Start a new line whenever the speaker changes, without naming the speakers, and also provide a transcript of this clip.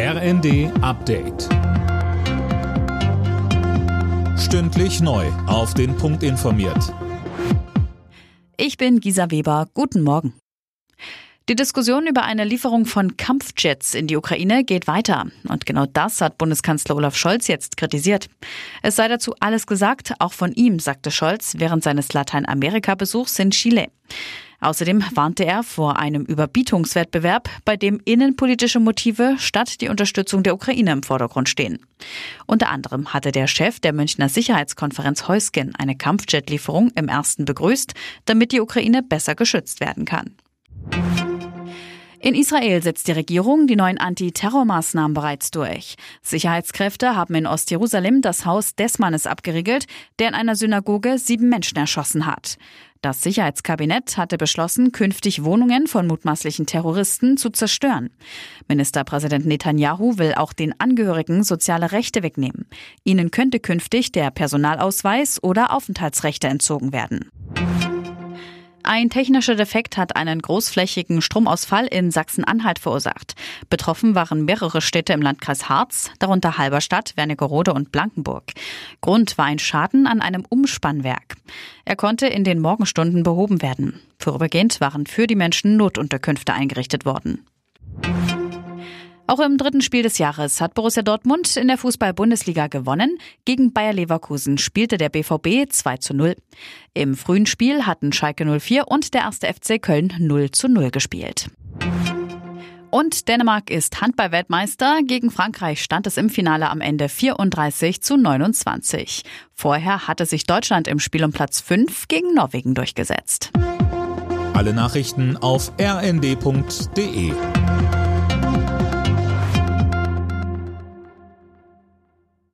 RND Update. Stündlich neu. Auf den Punkt informiert.
Ich bin Gisa Weber. Guten Morgen. Die Diskussion über eine Lieferung von Kampfjets in die Ukraine geht weiter. Und genau das hat Bundeskanzler Olaf Scholz jetzt kritisiert. Es sei dazu alles gesagt, auch von ihm, sagte Scholz während seines Lateinamerika-Besuchs in Chile. Außerdem warnte er vor einem Überbietungswettbewerb, bei dem innenpolitische Motive statt die Unterstützung der Ukraine im Vordergrund stehen. Unter anderem hatte der Chef der Münchner Sicherheitskonferenz Heusgen eine Kampfjetlieferung im ersten begrüßt, damit die Ukraine besser geschützt werden kann. In Israel setzt die Regierung die neuen Antiterrormaßnahmen bereits durch. Sicherheitskräfte haben in Ostjerusalem das Haus des Mannes abgeriegelt, der in einer Synagoge sieben Menschen erschossen hat. Das Sicherheitskabinett hatte beschlossen, künftig Wohnungen von mutmaßlichen Terroristen zu zerstören. Ministerpräsident Netanyahu will auch den Angehörigen soziale Rechte wegnehmen. Ihnen könnte künftig der Personalausweis oder Aufenthaltsrechte entzogen werden. Ein technischer Defekt hat einen großflächigen Stromausfall in Sachsen-Anhalt verursacht. Betroffen waren mehrere Städte im Landkreis Harz, darunter Halberstadt, Wernigerode und Blankenburg. Grund war ein Schaden an einem Umspannwerk. Er konnte in den Morgenstunden behoben werden. Vorübergehend waren für die Menschen Notunterkünfte eingerichtet worden. Auch im dritten Spiel des Jahres hat Borussia Dortmund in der Fußball-Bundesliga gewonnen. Gegen Bayer Leverkusen spielte der BVB 2 zu 0. Im frühen Spiel hatten Schalke 04 und der erste FC Köln 0 zu 0 gespielt. Und Dänemark ist Handball-Weltmeister. Gegen Frankreich stand es im Finale am Ende 34 zu 29. Vorher hatte sich Deutschland im Spiel um Platz 5 gegen Norwegen durchgesetzt.
Alle Nachrichten auf rnd.de